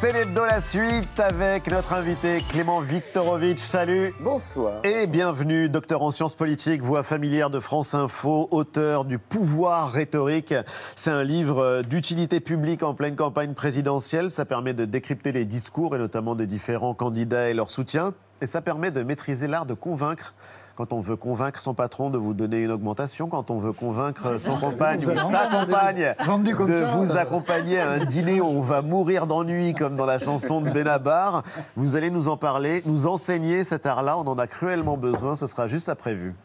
C'est l'hebdo la suite avec notre invité Clément Viktorovitch. Salut. Bonsoir. Et bienvenue, docteur en sciences politiques, voix familière de France Info, auteur du Pouvoir rhétorique. C'est un livre d'utilité publique en pleine campagne présidentielle. Ça permet de décrypter les discours et notamment des différents candidats et leur soutien. Et ça permet de maîtriser l'art de convaincre quand on veut convaincre son patron de vous donner une augmentation, quand on veut convaincre son compagne ou sa compagne de vous accompagner à un dîner où on va mourir d'ennui, comme dans la chanson de Benabar. Vous allez nous en parler, nous enseigner cet art-là. On en a cruellement besoin. Ce sera juste après vue.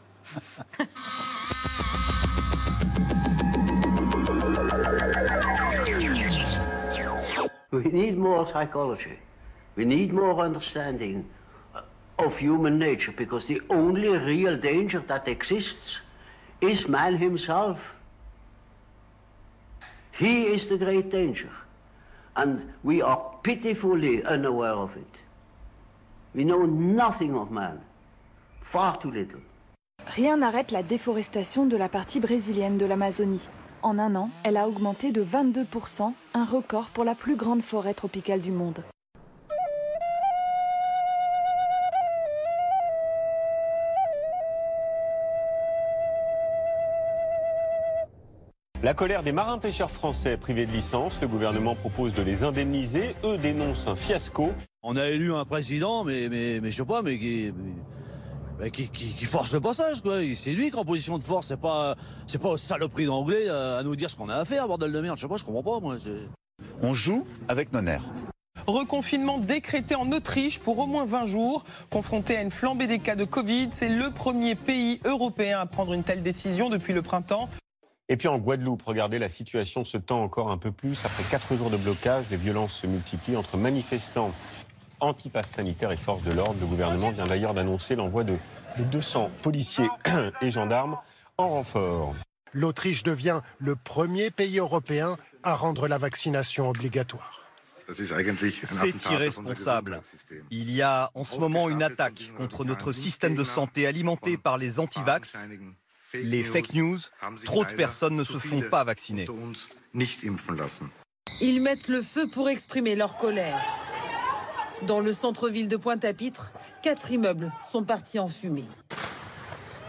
We need more psychology. We need more understanding of human nature because the only real danger that exists is man himself. He is the great danger. And we are pitifully unaware of it. We know nothing of man. Far too little. Rien n'arrête la déforestation de la partie brésilienne de l'Amazonie. En un an, elle a augmenté de 22%, un record pour la plus grande forêt tropicale du monde. La colère des marins-pêcheurs français privés de licence, le gouvernement propose de les indemniser, eux dénoncent un fiasco. On a élu un président, mais, mais, mais je sais pas, mais qui, mais qui, qui, qui force le passage, quoi. C'est lui qui est en position de force, c'est pas, c'est pas au saloperie d'anglais à nous dire ce qu'on a à faire, bordel de merde. Je sais pas, je comprends pas, moi. On joue avec nos nerfs. Reconfinement décrété en Autriche pour au moins 20 jours. Confronté à une flambée des cas de Covid, c'est le premier pays européen à prendre une telle décision depuis le printemps. Et puis en Guadeloupe, regardez, la situation se tend encore un peu plus. Après quatre jours de blocage, les violences se multiplient entre manifestants anti-pass sanitaire et forces de l'ordre. Le gouvernement vient d'ailleurs d'annoncer l'envoi de, de 200 policiers et gendarmes en renfort. L'Autriche devient le premier pays européen à rendre la vaccination obligatoire. C'est irresponsable. Il y a en ce moment une attaque contre notre système de santé alimenté par les anti-vax, les fake news. Trop de personnes ne se font pas vacciner. Ils mettent le feu pour exprimer leur colère. Dans le centre-ville de Pointe-à-Pitre, quatre immeubles sont partis en fumée.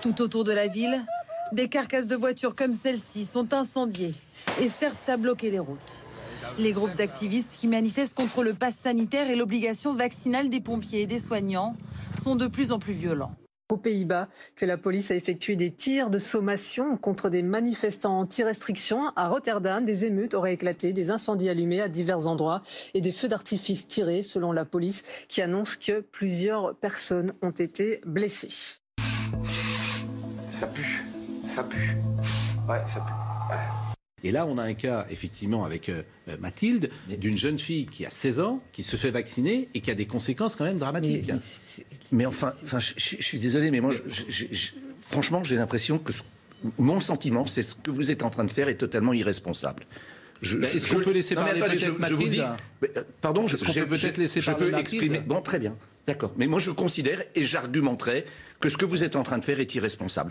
Tout autour de la ville, des carcasses de voitures comme celle-ci sont incendiées et servent à bloquer les routes. Les groupes d'activistes qui manifestent contre le pass sanitaire et l'obligation vaccinale des pompiers et des soignants sont de plus en plus violents aux Pays-Bas que la police a effectué des tirs de sommation contre des manifestants anti-restriction. À Rotterdam, des émeutes auraient éclaté, des incendies allumés à divers endroits et des feux d'artifice tirés, selon la police, qui annonce que plusieurs personnes ont été blessées. Ça pue, ça pue. Ouais, ça pue. Et là, on a un cas, effectivement, avec euh, Mathilde, d'une jeune fille qui a 16 ans, qui se fait vacciner et qui a des conséquences quand même dramatiques. Mais, mais enfin, enfin je, je, suis désolé, mais moi, je, franchement, j'ai l'impression que mon sentiment, c'est ce que vous êtes en train de faire est totalement irresponsable. Est-ce qu'on peut laisser parler peut-être Mathilde mais, euh, Pardon, est-ce qu'on peut peut-être laisser je parler peux exprimer. Bon, très bien, d'accord. Mais moi, je considère et j'argumenterai que ce que vous êtes en train de faire est irresponsable.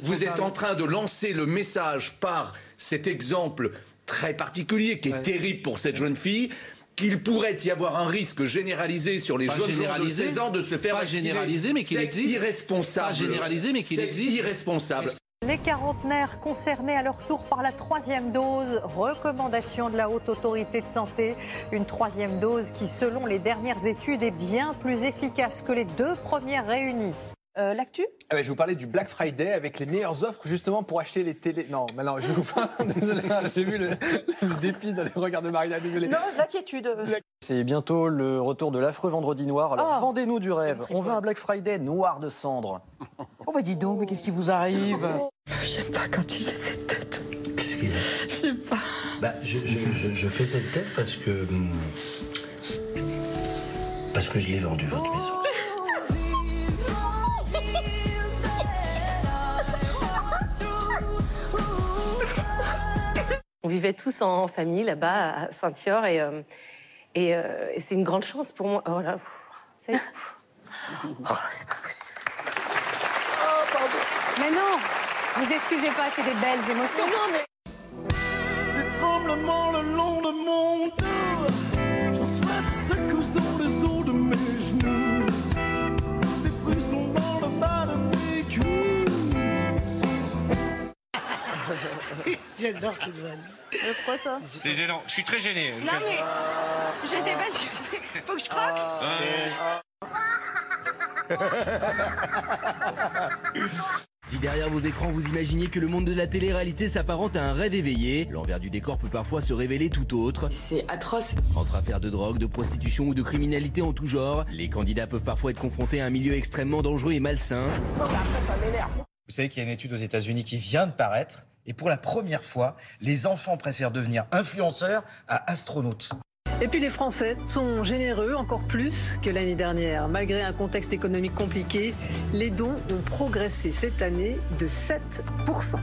Vous êtes en train de lancer le message par cet exemple très particulier qui est terrible pour cette jeune fille qu'il pourrait y avoir un risque généralisé sur les pas jeunes gens de 16 ans de se faire pas généralisé mais qu'il existe. irresponsable. Pas généralisé mais qu'il existe. irresponsable. Les quarantenaires concernés à leur tour par la troisième dose, recommandation de la Haute Autorité de Santé, une troisième dose qui, selon les dernières études, est bien plus efficace que les deux premières réunies. Euh, L'actu? Ah bah, Je vais vous parler du Black Friday avec les meilleures offres justement pour acheter les télés. Non, mais non, je vous parle. Désolé, j'ai vu le, le, défi dans les regards de Marina. Désolé. Non, l'inquiétude. C'est bientôt le retour de l'affreux vendredi noir. Alors Oh. vendez-nous du rêve. On veut un Black Friday noir de cendre. Oh bah dis donc, mais qu'est-ce qui vous arrive? J'aime pas quand tu fais cette tête. Qu'est-ce qu'il a? Je sais pas. Bah, je, je, je, je fais cette tête parce que. hum, Parce que je l'ai vendu, votre maison. on vivait tous en famille là-bas à Saint-Yor et, euh, et, euh, et c'est une grande chance pour moi. Oh là, oh, c'est oh, pas possible. Oh, pardon. Mais non, vous excusez pas, c'est des belles émotions. Mais non, mais... Des tremblements le long de mon dos, je souhaite secousse dans les eaux de mes genoux. Des frissons dans le bas de mes cuisses. J'adore cette vanne. Pourquoi ça C'est gênant. Je suis très gêné. Non mais. J'étais pas Faut que je croque Si derrière vos écrans vous imaginez que le monde de la télé-réalité s'apparente à un rêve éveillé, l'envers du décor peut parfois se révéler tout autre. C'est atroce. Entre affaires de drogue, de prostitution ou de criminalité en tout genre, les candidats peuvent parfois être confrontés à un milieu extrêmement dangereux et malsain. Vous savez qu'il y a une étude aux États-Unis qui vient de paraître, et pour la première fois, les enfants préfèrent devenir influenceurs à astronautes. Et puis les Français sont généreux encore plus que l'année dernière. Malgré un contexte économique compliqué, les dons ont progressé cette année de 7%.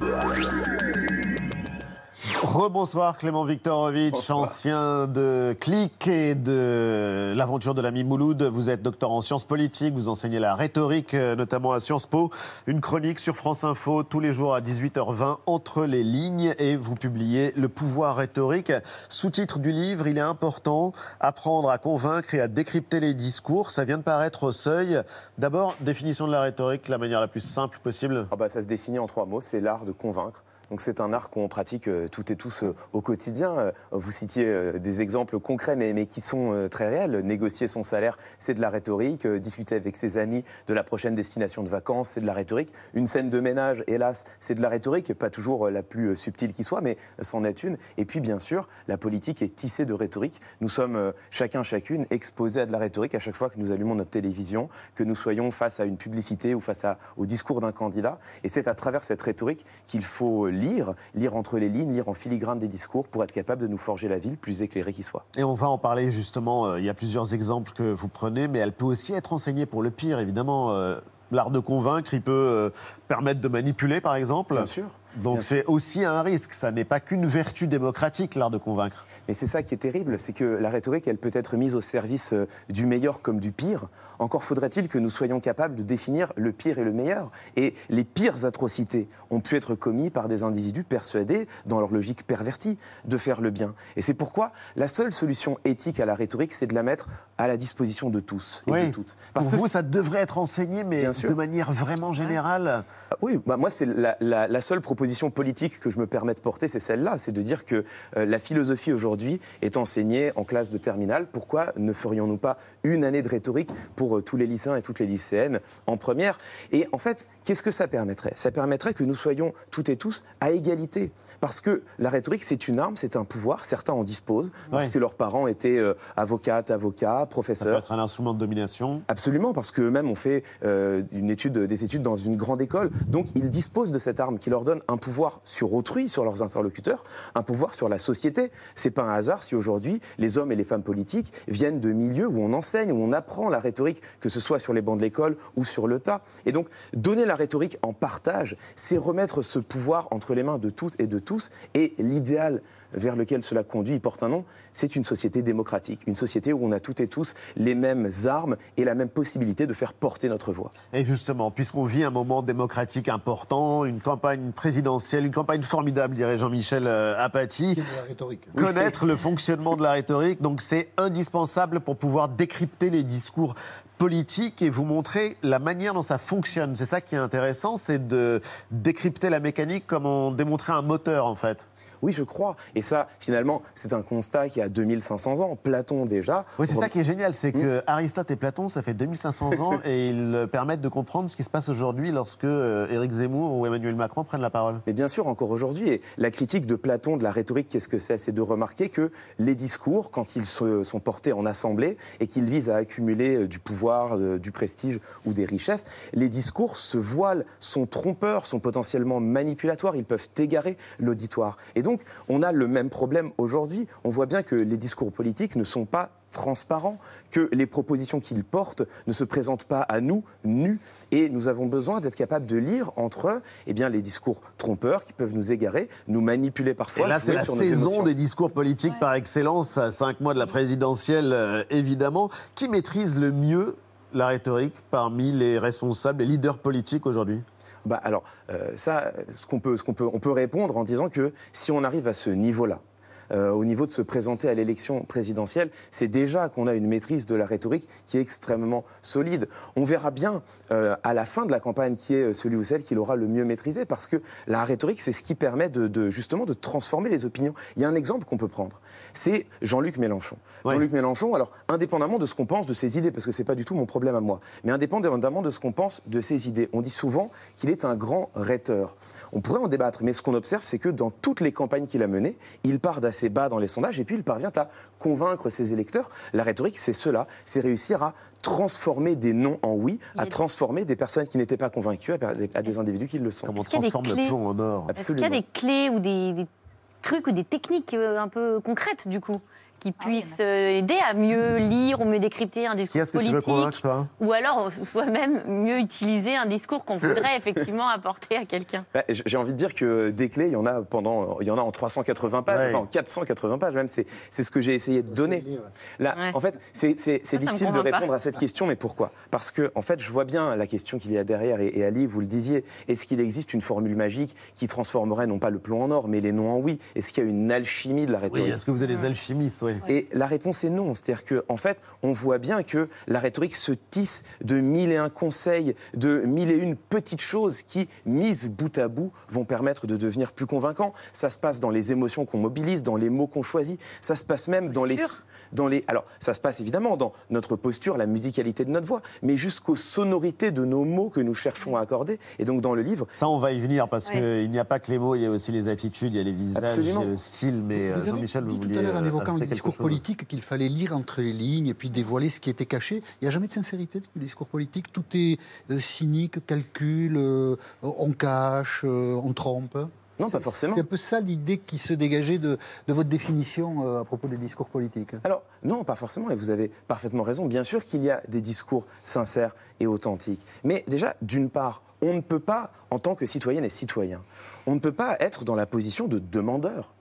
Rebonsoir Clément Viktorovitch, ancien de Click et de l'aventure de l'ami Mouloud. Vous êtes docteur en sciences politiques, vous enseignez la rhétorique, euh, notamment à Sciences Po. Une chronique sur France Info tous les jours à 18h20 entre les lignes et vous publiez Le pouvoir rhétorique. Sous-titre du livre, il est important, apprendre à convaincre et à décrypter les discours. Ça vient de paraître au seuil. D'abord, définition de la rhétorique, la manière la plus simple possible. Ah bah, ça se définit en trois mots, c'est l'art de convaincre. Donc c'est un art qu'on pratique euh, toutes et tous euh, au quotidien. Euh, Vous citiez des exemples concrets, mais, qui sont très réels. Négocier son salaire, c'est de la rhétorique. Discuter avec ses amis de la prochaine destination de vacances, c'est de la rhétorique. Une scène de ménage, hélas, c'est de la rhétorique, pas toujours la plus subtile qui soit, mais c'en est une. Et puis bien sûr, la politique est tissée de rhétorique. Nous sommes chacun, chacune exposés à de la rhétorique à chaque fois que nous allumons notre télévision, que nous soyons face à une publicité ou face au discours d'un candidat. Et c'est à travers cette rhétorique qu'il faut lire, lire entre les lignes, lire en filigrane des discours pour être capable de nous forger la ville plus éclairée qui soit. Et on va en parler justement, euh, il y a plusieurs exemples que vous prenez, mais elle peut aussi être enseignée pour le pire, évidemment. euh, L'art de convaincre, il peut euh, permettre de manipuler, par exemple. Bien sûr. Donc c'est aussi un risque. Ça n'est pas qu'une vertu démocratique, l'art de convaincre. Mais c'est ça qui est terrible, c'est que la rhétorique, elle peut être mise au service euh, du meilleur comme du pire. Encore faudrait-il que nous soyons capables de définir le pire et le meilleur. Et les pires atrocités ont pu être commis par des individus persuadés, dans leur logique pervertie, de faire le bien. Et c'est pourquoi la seule solution éthique à la rhétorique, c'est de la mettre à la disposition de tous et Oui. de toutes. Pour vous, ça devrait être enseigné, mais de manière vraiment générale. Ah Oui, bah moi, c'est la, la- la seule proposition politique que je me permets de porter, c'est celle-là. C'est de dire que euh, la philosophie aujourd'hui est enseignée en classe de terminale. Pourquoi ne ferions-nous pas une année de rhétorique pour euh, tous les lycéens et toutes les lycéennes en première? Et en fait, qu'est-ce que ça permettrait? Ça permettrait que nous soyons toutes et tous à égalité. Parce que la rhétorique, c'est une arme, c'est un pouvoir. Certains en disposent parce Ouais. que leurs parents étaient euh, avocates, avocats, Ça peut professeurs. être un instrument de domination. Absolument, parce qu'eux-mêmes ont fait euh, une étude, des études dans une grande école. Donc, ils disposent de cette arme qui leur donne un pouvoir sur autrui, sur leurs interlocuteurs, un pouvoir sur la société. C'est pas un hasard si aujourd'hui les hommes et les femmes politiques viennent de milieux où on enseigne, où on apprend la rhétorique, que ce soit sur les bancs de l'école ou sur le tas. Et donc, donner la rhétorique en partage, c'est remettre ce pouvoir entre les mains de toutes et de tous. Et l'idéal vers lequel cela conduit, il porte un nom, c'est une société démocratique, une société où on a toutes et tous les mêmes armes et la même possibilité de faire porter notre voix. Et justement, puisqu'on vit un moment démocratique important, une campagne présidentielle, une campagne formidable, dirait Jean-Michel euh, Apathy, connaître le fonctionnement de la rhétorique, donc c'est indispensable pour pouvoir décrypter les discours politiques et vous montrer la manière dont ça fonctionne. C'est ça qui est intéressant, c'est de décrypter la mécanique comme on démontrait un moteur en fait. Oui, je crois. Et ça, finalement, c'est un constat qui a 2500 ans. Platon, déjà. Oui, c'est ça qui est génial, c'est que Aristote et Platon, ça fait 2500 ans et ils permettent de comprendre ce qui se passe aujourd'hui lorsque euh, Éric Zemmour ou Emmanuel Macron prennent la parole. Mais bien sûr, encore aujourd'hui, et la critique de Platon de la rhétorique, qu'est-ce que c'est? C'est de remarquer que les discours, quand ils sont portés en assemblée et qu'ils visent à accumuler euh, du pouvoir, euh, du prestige ou des richesses, les discours se voilent, sont trompeurs, sont potentiellement manipulatoires, ils peuvent égarer l'auditoire. Et donc, on a le même problème aujourd'hui. On voit bien que les discours politiques ne sont pas transparents, que les propositions qu'ils portent ne se présentent pas à nous nus. Et nous avons besoin d'être capables de lire entre eux eh bien, les discours trompeurs qui peuvent nous égarer, nous manipuler parfois. Et là, c'est la sur saison des discours politiques par excellence, à cinq mois de la présidentielle, euh, évidemment. Qui maîtrise le mieux la rhétorique parmi les responsables, les leaders politiques aujourd'hui? Bah alors, euh, ça, ce qu'on peut, ce on peut répondre en disant que si on arrive à ce niveau-là, euh, au niveau de se présenter à l'élection présidentielle, c'est déjà qu'on a une maîtrise de la rhétorique qui est extrêmement solide. On verra bien euh, à la fin de la campagne qui est celui ou celle qui l'aura le mieux maîtrisé, parce que la rhétorique, c'est ce qui permet de, de, justement de transformer les opinions. Il y a un exemple qu'on peut prendre, c'est Jean-Luc Mélenchon. Jean-Luc Mélenchon, alors indépendamment de ce qu'on pense de ses idées, parce que c'est pas du tout mon problème à moi, mais indépendamment de ce qu'on pense de ses idées, on dit souvent qu'il est un grand rhéteur. On pourrait en débattre, mais ce qu'on observe, c'est que dans toutes les campagnes qu'il a menées, il part d'assez bas dans les sondages et puis il parvient à convaincre ses électeurs. La rhétorique, c'est cela, c'est réussir à transformer des non en oui, à transformer des personnes qui n'étaient pas convaincues à des, individus qui le sont. Comment on transforme le plomb en or? Est-ce qu'il y a des clés ou des, des trucs ou des techniques euh, un peu concrètes du coup? Qui ah puisse euh, aider à mieux lire ou mieux décrypter un discours politique. ou alors soi-même mieux utiliser un discours qu'on voudrait effectivement apporter à quelqu'un. Bah, j'ai envie de dire que des clés, il y en a pendant, il y en a en 380 pages, enfin en 480 pages même. C'est ce que j'ai essayé de donner. Là, en fait, c'est difficile de répondre à cette question, mais pourquoi? Parce que en fait, je vois bien la question qu'il y a derrière. Et, et, Ali, vous le disiez, est-ce qu'il existe une formule magique qui transformerait non pas le plomb en or, mais les noms en oui? Est-ce qu'il y a une alchimie de la rhétorique? Est-ce que vous avez des alchimistes et la réponse est non. C'est-à-dire qu'en en fait, on voit bien que la rhétorique se tisse de mille et un conseils, de mille et une petites choses qui, mises bout à bout, vont permettre de devenir plus convaincants. Ça se passe dans les émotions qu'on mobilise, dans les mots qu'on choisit. Ça se passe même dans les, dans les. Alors, ça se passe évidemment dans notre posture, la musicalité de notre voix, mais jusqu'aux sonorités de nos mots que nous cherchons à accorder. Et donc, dans le livre. Ça, on va y venir parce qu'il n'y a pas que les mots, il y a aussi les attitudes, il y a les visages, il y a le style. Mais vous Jean-Michel, vous vouliez. Tout à l'heure, en euh, évoquant le discours politique, qu'il fallait lire entre les lignes et puis dévoiler ce qui était caché. Il n'y a jamais de sincérité dans le discours politique. Tout est euh, cynique, calcul, euh, on cache, on trompe. Non, pas forcément. C'est un peu ça l'idée qui se dégageait de, de votre définition à propos des discours politiques. Alors, non, pas forcément, et vous avez parfaitement raison. Bien sûr qu'il y a des discours sincères et authentiques. Mais déjà, d'une part, on ne peut pas, en tant que citoyenne et citoyen, on ne peut pas être dans la position de demandeur.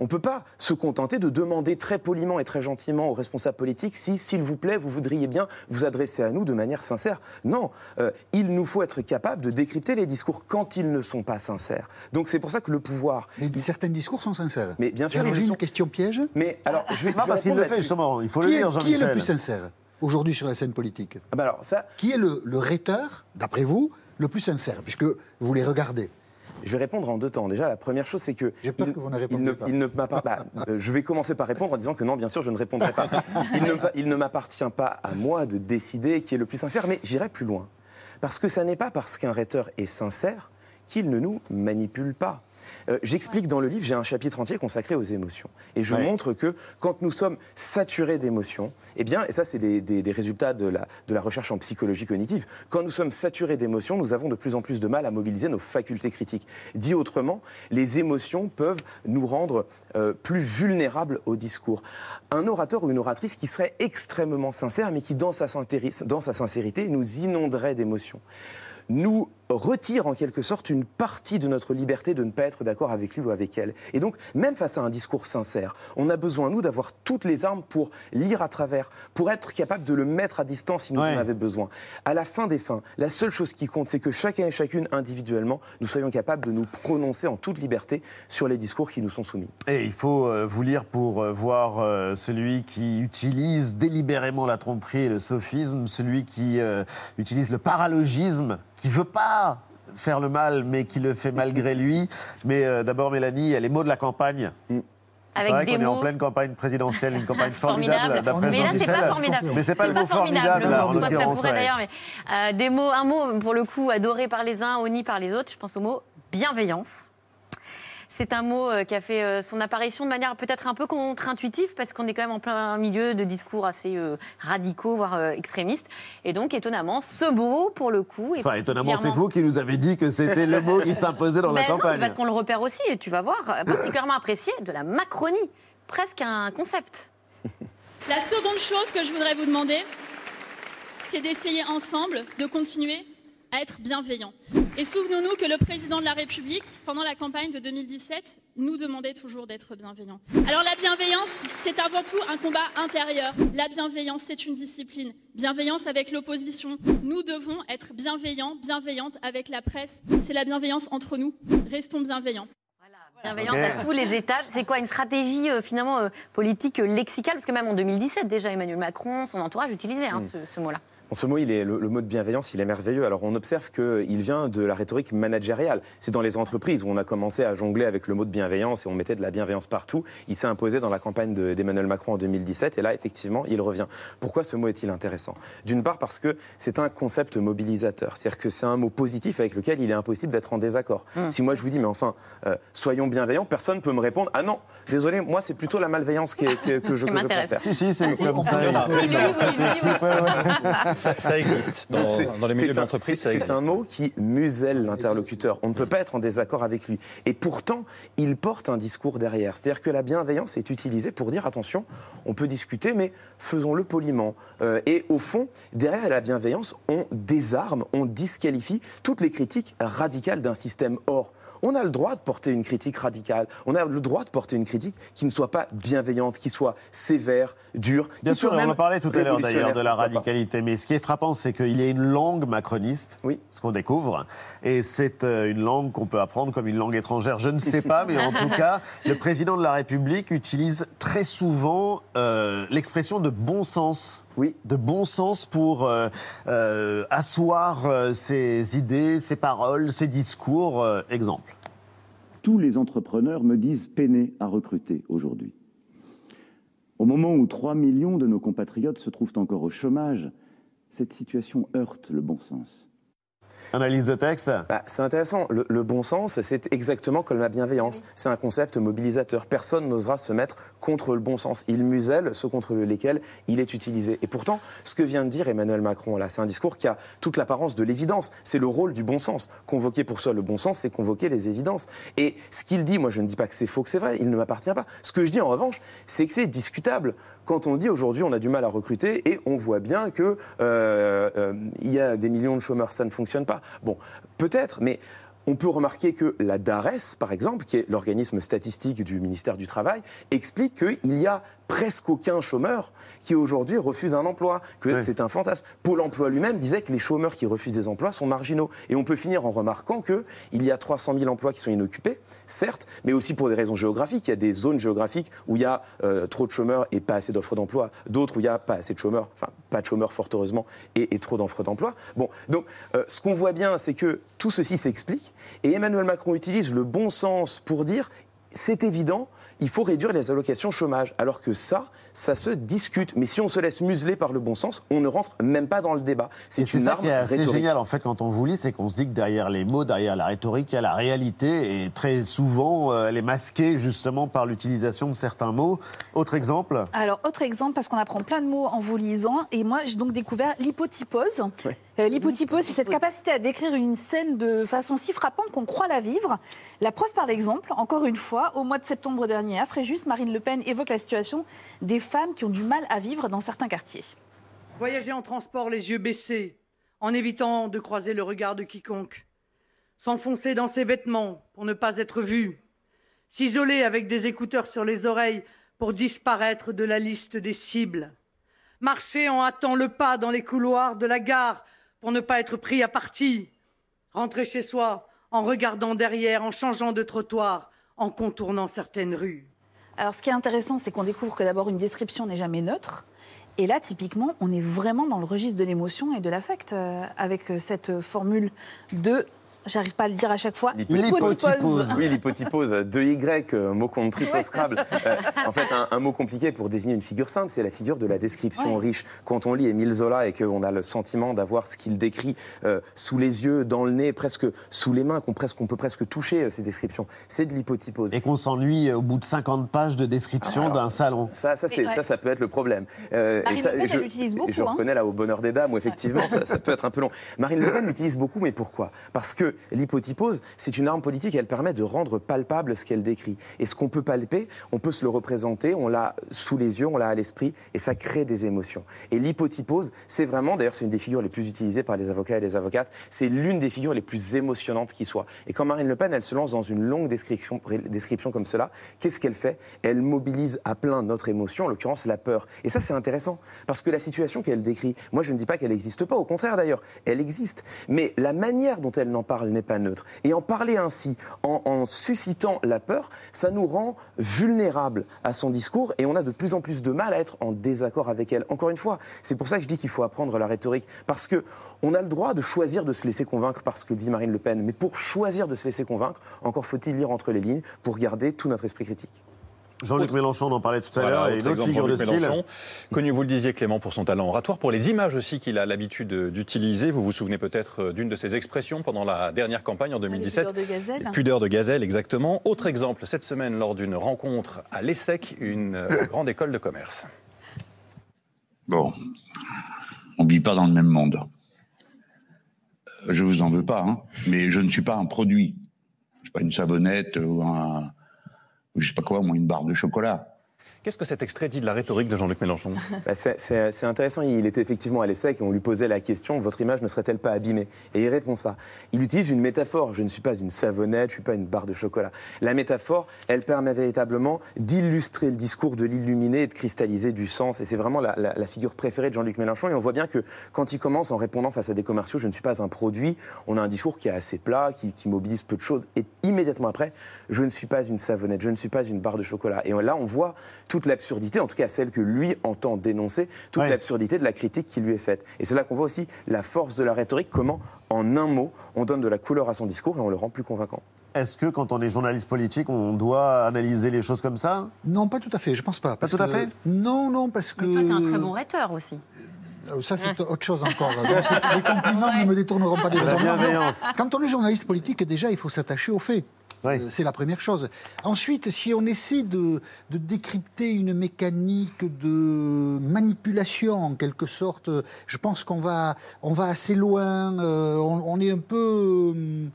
On ne peut pas se contenter de demander très poliment et très gentiment aux responsables politiques si, s'il vous plaît, vous voudriez bien vous adresser à nous de manière sincère. Non, euh, il nous faut être capable de décrypter les discours quand ils ne sont pas sincères. Donc c'est pour ça que le pouvoir. Mais certains discours sont sincères. Mais bien sûr, il sont... une question piège. Mais alors, je vais. Non, parce qu'il le fait justement. Il faut qui le dire, Qui est le plus sincère aujourd'hui sur la scène politique? Ah bah alors, ça... Qui est le, le rhéteur, d'après vous, le plus sincère, puisque vous les regardez je vais répondre en deux temps. Déjà, la première chose, c'est que. J'ai peur il, que vous ne répondiez pas. Il ne bah, euh, je vais commencer par répondre en disant que non, bien sûr, je ne répondrai pas. il ne, il ne m'appartient pas à moi de décider qui est le plus sincère, mais j'irai plus loin. Parce que ça n'est pas parce qu'un rhéteur est sincère qu'il ne nous manipule pas. Euh, j'explique dans le livre, j'ai un chapitre entier consacré aux émotions. Et je montre que quand nous sommes saturés d'émotions, eh bien, et ça c'est des, résultats de la, de la recherche en psychologie cognitive, quand nous sommes saturés d'émotions, nous avons de plus en plus de mal à mobiliser nos facultés critiques. Dit autrement, les émotions peuvent nous rendre euh, plus vulnérables au discours. Un orateur ou une oratrice qui serait extrêmement sincère, mais qui dans sa, dans sa sincérité nous inonderait d'émotions nous retire en quelque sorte une partie de notre liberté de ne pas être d'accord avec lui ou avec elle. Et donc, même face à un discours sincère, on a besoin, nous, d'avoir toutes les armes pour lire à travers, pour être capable de le mettre à distance si nous en avons besoin. À la fin des fins, la seule chose qui compte, c'est que chacun et chacune, individuellement, nous soyons capables de nous prononcer en toute liberté sur les discours qui nous sont soumis. Et il faut euh, vous lire pour euh, voir euh, celui qui utilise délibérément la tromperie et le sophisme, celui qui utilise le paralogisme qui veut pas faire le mal, mais qui le fait malgré lui. Mais euh, d'abord, Mélanie, il y a les mots de la campagne. Mm. Avec des on mots... est en pleine campagne présidentielle, une campagne formidable. Mais là, c'est pas formidable. Mais c'est pas le mot formidable, là, en l'occurrence. Ça pourrait d'ailleurs, mais euh, des mots, un mot pour le coup adoré par les uns, honni par les autres. Je pense au mot bienveillance. C'est un mot euh, qui a fait euh, son apparition de manière peut-être un peu contre-intuitive parce qu'on est quand même en plein milieu de discours assez euh, radicaux, voire extrémistes. Et donc, étonnamment, ce mot, pour le coup. Enfin, étonnamment, c'est vous qui nous avez dit que c'était le mot qui s'imposait dans la ben campagne. parce qu'on le repère aussi, et tu vas voir, particulièrement apprécié, de la Macronie. Presque un concept. La seconde chose que je voudrais vous demander, c'est d'essayer ensemble de continuer à être bienveillants. Et souvenons-nous que le président de la République, pendant la campagne de 2017, nous demandait toujours d'être bienveillants. Alors la bienveillance, c'est avant tout un combat intérieur. La bienveillance, c'est une discipline. Bienveillance avec l'opposition. Nous devons être bienveillants, bienveillantes avec la presse. C'est la bienveillance entre nous. Restons bienveillants. Bienveillance à tous les étages. C'est quoi une stratégie euh, finalement euh, politique euh, lexicale? Parce que même en 2017, déjà Emmanuel Macron, son entourage utilisait hein, Mm. ce, ce mot-là. Bon, ce mot, il est, le, le mot de bienveillance, il est merveilleux. Alors on observe qu'il vient de la rhétorique managériale. C'est dans les entreprises où on a commencé à jongler avec le mot de bienveillance et on mettait de la bienveillance partout. Il s'est imposé dans la campagne de- d'Emmanuel Macron en 2017 et là, effectivement, il revient. Pourquoi ce mot est-il intéressant? D'une part parce que c'est un concept mobilisateur. C'est-à-dire que c'est un mot positif avec lequel il est impossible d'être en désaccord. Hmm. Mm. Si moi je vous dis, mais enfin, euh, soyons bienveillants, personne ne peut me répondre, ah non, désolé, moi c'est plutôt la malveillance qui est- que, que je, que je préfère. Si, si, c'est si. Oui, oui, oui, Ça, ça existe. Dans, les milieux c'est de un- l'entreprise, c'est- ça C'est existe. un mot qui muselle l'interlocuteur. On ne peut pas être en désaccord avec lui. Et pourtant, il porte un discours derrière. C'est-à-dire que la bienveillance est utilisée pour dire attention, on peut discuter, mais faisons-le poliment. Euh, et au fond, derrière la bienveillance, on désarme, on disqualifie toutes les critiques radicales d'un système. Or, on a le droit de porter une critique radicale. On a le droit de porter une critique qui ne soit pas bienveillante, qui soit sévère, dure. Bien qui sûr, soit on en parlait tout à l'heure d'ailleurs de la radicalité. Mais ce qui est frappant, c'est qu'il y a une langue macroniste, ce qu'on découvre, et c'est euh, une langue qu'on peut apprendre comme une langue étrangère. Je ne sais pas, mais en tout cas, le président de la République utilise très souvent euh, l'expression de bon sens. Oui. De bon sens pour euh, euh, asseoir euh, ses idées, ses paroles, ses discours. Euh, exemple. Tous les entrepreneurs me disent peiner à recruter aujourd'hui. Au moment où 3 millions de nos compatriotes se trouvent encore au chômage, cette situation heurte le bon sens. Analyse de texte Bah, C'est intéressant. Le, le bon sens, c'est exactement comme la bienveillance. C'est un concept mobilisateur. Personne n'osera se mettre contre le bon sens. Il muselle ceux contre lesquels il est utilisé. Et pourtant, ce que vient de dire Emmanuel Macron, là, c'est un discours qui a toute l'apparence de l'évidence. C'est le rôle du bon sens. Convoquer pour soi le bon sens, c'est convoquer les évidences. Et ce qu'il dit, moi, je ne dis pas que c'est faux, que c'est vrai. Il ne m'appartient pas. Ce que je dis, en revanche, c'est que c'est discutable. Quand on dit aujourd'hui, on a du mal à recruter et on voit bien que euh, euh, il y a des millions de chômeurs, ça ne fonctionne pas. Bon, peut-être, mais on peut remarquer que la DARES, par exemple, qui est l'organisme statistique du ministère du Travail, explique qu'il y a presque aucun chômeur qui aujourd'hui refuse un emploi, que c'est un fantasme. Pôle emploi lui-même disait que les chômeurs qui refusent des emplois sont marginaux. Et on peut finir en remarquant qu'il y a 300 000 emplois qui sont inoccupés, certes, mais aussi pour des raisons géographiques. Il y a des zones géographiques où il y a euh, trop de chômeurs et pas assez d'offres d'emploi, d'autres où il n'y a pas assez de chômeurs, enfin pas de chômeurs fort heureusement, et, et trop d'offres d'emploi. Bon, donc euh, ce qu'on voit bien, c'est que tout ceci s'explique, et Emmanuel Macron utilise le bon sens pour dire c'est évident, il faut réduire les allocations chômage. Alors que ça, ça se discute. Mais si on se laisse museler par le bon sens, on ne rentre même pas dans le débat. C'est une ça arme qui est assez rhétorique. génial en fait quand on vous lit, c'est qu'on se dit que derrière les mots, derrière la rhétorique, il y a la réalité et très souvent euh, elle est masquée justement par l'utilisation de certains mots. Autre exemple? Alors, autre exemple, parce qu'on apprend plein de mots en vous lisant, et moi j'ai donc découvert l'hypotypose. Euh, l'hypotypose, c'est cette capacité à décrire une scène de façon si frappante qu'on croit la vivre. La preuve par l'exemple, encore une fois, au mois de septembre dernier à Fréjus, Marine Le Pen évoque la situation des femmes qui ont du mal à vivre dans certains quartiers. Voyager en transport les yeux baissés, en évitant de croiser le regard de quiconque. S'enfoncer dans ses vêtements pour ne pas être vu. S'isoler avec des écouteurs sur les oreilles pour disparaître de la liste des cibles. Marcher en hâtant le pas dans les couloirs de la gare pour ne pas être pris à partie. Rentrer chez soi en regardant derrière, en changeant de trottoir, en contournant certaines rues. Alors, ce qui est intéressant, c'est qu'on découvre que d'abord, une description n'est jamais neutre. Et là, typiquement, on est vraiment dans le registre de l'émotion et de l'affect euh, avec euh, cette formule de, j'arrive pas à le dire à chaque fois, l'hypotypose. Oui, l'hypotypose. De Y, euh, mot qu'on triple au Scrabble. Euh, en fait, un, un mot compliqué pour désigner une figure simple, c'est la figure de la description Ouais. riche. Quand on lit Émile Zola et qu'on a le sentiment d'avoir ce qu'il décrit euh, sous les yeux, dans le nez, presque sous les mains, qu'on presque- qu'on peut presque toucher euh, ces descriptions, c'est de l'hypotypose. Et qu'on s'ennuie au bout de 50 pages de description Alors, d'un salon. Ça, ça, c'est- Mais ouais. ça, ça peut être le problème. Euh, Marine et ça, Le Pen, je, elle beaucoup, Je hein. reconnais là au bonheur des dames où effectivement ça, ça peut être un peu long. Marine Le Pen l'utilise beaucoup, mais pourquoi? Parce que l'hypotypose, c'est une arme politique, elle permet de rendre palpable ce qu'elle décrit. Et ce qu'on peut palper, on peut se le représenter, on l'a sous les yeux, on l'a à l'esprit, et ça crée des émotions. Et l'hypotypose, c'est vraiment, d'ailleurs, c'est une des figures les plus utilisées par les avocats et les avocates, c'est l'une des figures les plus émotionnantes qui soit. Et quand Marine Le Pen, elle se lance dans une longue description, description comme cela, qu'est-ce qu'elle fait? Elle mobilise à plein notre émotion, en l'occurrence la peur. Et ça, c'est intéressant, parce que la situation qu'elle décrit, moi je ne dis pas qu'elle n'existe pas, au contraire d'ailleurs, elle existe. Mais la manière dont elle en parle, n'est pas neutre. Et en parler ainsi, en, en suscitant la peur, ça nous rend vulnérables à son discours et on a de plus en plus de mal à être en désaccord avec elle. Encore une fois, c'est pour ça que je dis qu'il faut apprendre la rhétorique, parce que on a le droit de choisir de se laisser convaincre par ce que dit Marine Le Pen, mais pour choisir de se laisser convaincre, encore faut-il lire entre les lignes pour garder tout notre esprit critique. Jean-Luc Mélenchon, on en parlait tout à Voilà, l'heure, et autre figure de Jean-Luc style. Mélenchon, connu, vous le disiez, Clément, pour son talent oratoire, pour les images aussi qu'il a l'habitude d'utiliser. Vous vous souvenez peut-être euh, d'une de ses expressions pendant la dernière campagne en 2017. pudeurs de gazelle. Pudeur de gazelle, exactement. Autre exemple, cette semaine, lors d'une rencontre à l'ESSEC, une euh, grande école de commerce. Bon, on ne vit pas dans le même monde. Je vous en veux pas, hein, mais je ne suis pas un produit. Je ne suis pas une savonnette ou un, je sais pas quoi, moi, une barre de chocolat. Qu'est-ce que cet extrait dit de la rhétorique de Jean-Luc Mélenchon? Bah, c'est- intéressant, il était effectivement à l'ESSEC et on lui posait la question votre image ne serait-elle pas abîmée? Et il répond ça. Il utilise une métaphore je ne suis pas une savonnette, je ne suis pas une barre de chocolat. La métaphore, elle permet véritablement d'illustrer le discours, de l'illuminer et de cristalliser du sens. Et c'est vraiment la, figure préférée de Jean-Luc Mélenchon. Et on voit bien que quand il commence en répondant face à des commerciaux je ne suis pas un produit, on a un discours qui est assez plat, qui mobilise peu de choses. Et immédiatement après, je ne suis pas une savonnette, je ne suis pas une barre de chocolat. Et là, on voit toute l'absurdité, en tout cas celle que lui entend dénoncer, toute l'absurdité de la critique qui lui est faite. Et c'est là qu'on voit aussi la force de la rhétorique, comment, en un mot, on donne de la couleur à son discours et on le rend plus convaincant. Est-ce que quand on est journaliste politique, on doit analyser les choses comme ça? Non, pas tout à fait, je pense pas. parce tout à fait? Non, non, parce que... Mais toi, t'es un très bon rhéteur aussi. Euh, Ça, c'est autre chose encore. Donc, les compliments ne me détourneront pas des La bienveillance. Quand on est journaliste politique, déjà, il faut s'attacher aux faits. Euh, C'est la première chose. Ensuite, si on essaie de, de décrypter une mécanique de manipulation, en quelque sorte, je pense qu'on va, on va assez loin. euh, on, on est un peu. euh,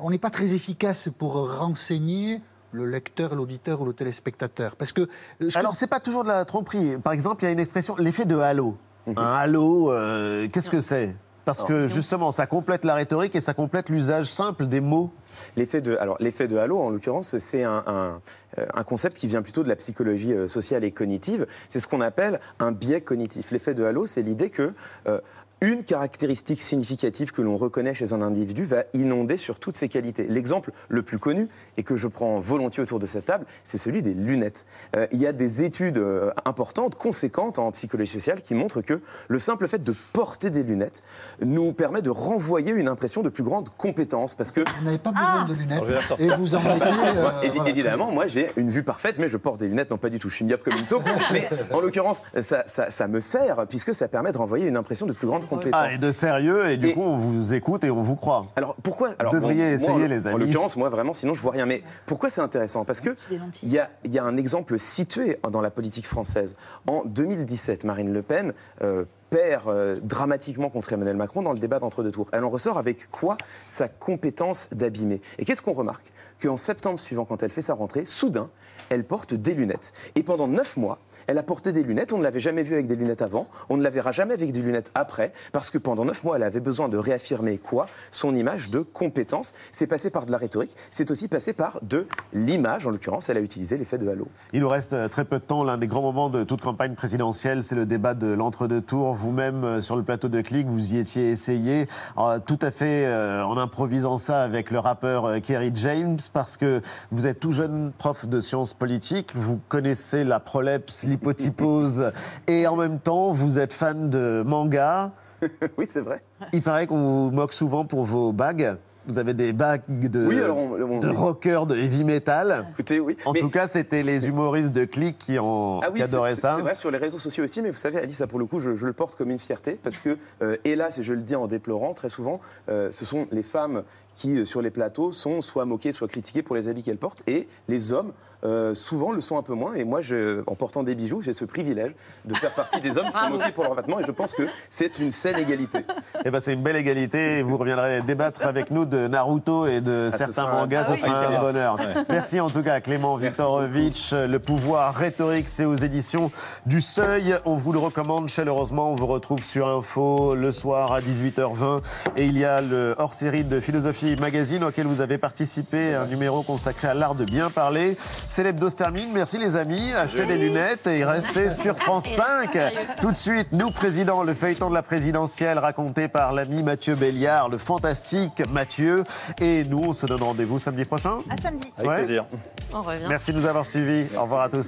On n'est pas très efficace pour renseigner le lecteur, l'auditeur ou le téléspectateur. Parce que. ce que- Alors, c'est pas toujours de la tromperie. Par exemple, il y a une expression, l'effet de halo. Un halo, euh, qu'est-ce que c'est? Parce que justement, ça complète la rhétorique et ça complète l'usage simple des mots. L'effet de, alors l'effet de halo, en l'occurrence, c'est un, un, euh, un concept qui vient plutôt de la psychologie euh, sociale et cognitive. C'est ce qu'on appelle un biais cognitif. L'effet de halo, c'est l'idée que euh, une caractéristique significative que l'on reconnaît chez un individu va inonder sur toutes ses qualités. L'exemple le plus connu, et que je prends volontiers autour de cette table, c'est celui des lunettes. Euh, il y a des études euh, importantes, conséquentes en psychologie sociale, qui montrent que le simple fait de porter des lunettes nous permet de renvoyer une impression de plus grande compétence. Parce que Vous n'avez pas besoin de lunettes. Et vous en mettez. euh, voilà. Évidemment, moi j'ai une vue parfaite, mais je porte des lunettes, non pas du tout, je suis myope comme une taupe. mais en l'occurrence, ça, ça- ça me sert, puisque ça permet de renvoyer une impression de plus grande compétence. Ah, et de sérieux, et du coup, on vous écoute et on vous croit. Alors pourquoi alors, Vous devriez bon, essayer, en- les En amis. l'occurrence, moi vraiment, sinon je vois rien. Mais pourquoi c'est intéressant? Parce que il y a, y a un exemple situé dans la politique française. En 2017, Marine Le Pen euh, perd euh, dramatiquement contre Emmanuel Macron dans le débat d'entre-deux tours. Elle en ressort avec quoi? Sa compétence d'abîmer. Et qu'est-ce qu'on remarque? Qu'en septembre suivant, quand elle fait sa rentrée, soudain, elle porte des lunettes. Et pendant neuf mois, elle a porté des lunettes. On ne l'avait jamais vue avec des lunettes avant. On ne la verra jamais avec des lunettes après. Parce que pendant neuf mois, elle avait besoin de réaffirmer quoi? Son image de compétence. C'est passé par de la rhétorique. C'est aussi passé par de l'image. En l'occurrence, elle a utilisé l'effet de halo. Il nous reste euh, très peu de temps. L'un des grands moments de toute campagne présidentielle, c'est le débat de l'entre-deux tours. Vous-même, euh, sur le plateau de Clic, vous y étiez essayé, euh, tout à fait en improvisant ça avec le rappeur Kerry James, parce que vous êtes tout jeune prof de sciences politiques, vous connaissez la prolepse, l'hypotypose, et en même temps, vous êtes fan de manga. oui, c'est vrai. Il paraît qu'on vous moque souvent pour vos bagues. Vous avez des bagues de, Oui, alors on- on- de oui. rocker, de heavy metal. Écoutez, oui. En Mais- tout cas, c'était les humoristes de Click qui, en, Ah oui, qui adoraient ça. C'est vrai sur les réseaux sociaux aussi, mais vous savez, Alice, ça pour le coup, je, je le porte comme une fierté parce que, euh, hélas, et je le dis en déplorant, très souvent, euh, ce sont les femmes qui, euh, sur les plateaux, sont soit moquées, soit critiquées pour les habits qu'elles portent, et les hommes, euh, souvent, le sont un peu moins. Et moi, je, en portant des bijoux, j'ai ce privilège de faire partie des hommes qui sont moqués pour leurs vêtements, et je pense que c'est une saine égalité. Eh ben, c'est une belle égalité. Vous reviendrez débattre avec nous de Naruto et de Ah, ce certains sera un- mangas. Ah Ce oui. sera un bonheur. Ouais. Merci en tout cas à Clément Viktorovitch. Le pouvoir rhétorique, c'est aux éditions du Seuil. On vous le recommande chaleureusement. On vous retrouve sur Info le soir à 18h20. Et il y a le hors-série de philosophie Magazine auquel vous avez participé, un numéro consacré à l'art de bien parler. Célèbre se termine. Merci les amis. Achetez des lunettes et restez sur France 5. Tout de suite, nous président, le feuilleton de la présidentielle raconté par l'ami Mathieu Béliard, le fantastique Mathieu. Et nous, on se donne rendez-vous samedi prochain. À samedi. Avec Ouais. plaisir. On revient. Merci de nous avoir suivis. Au revoir à tous.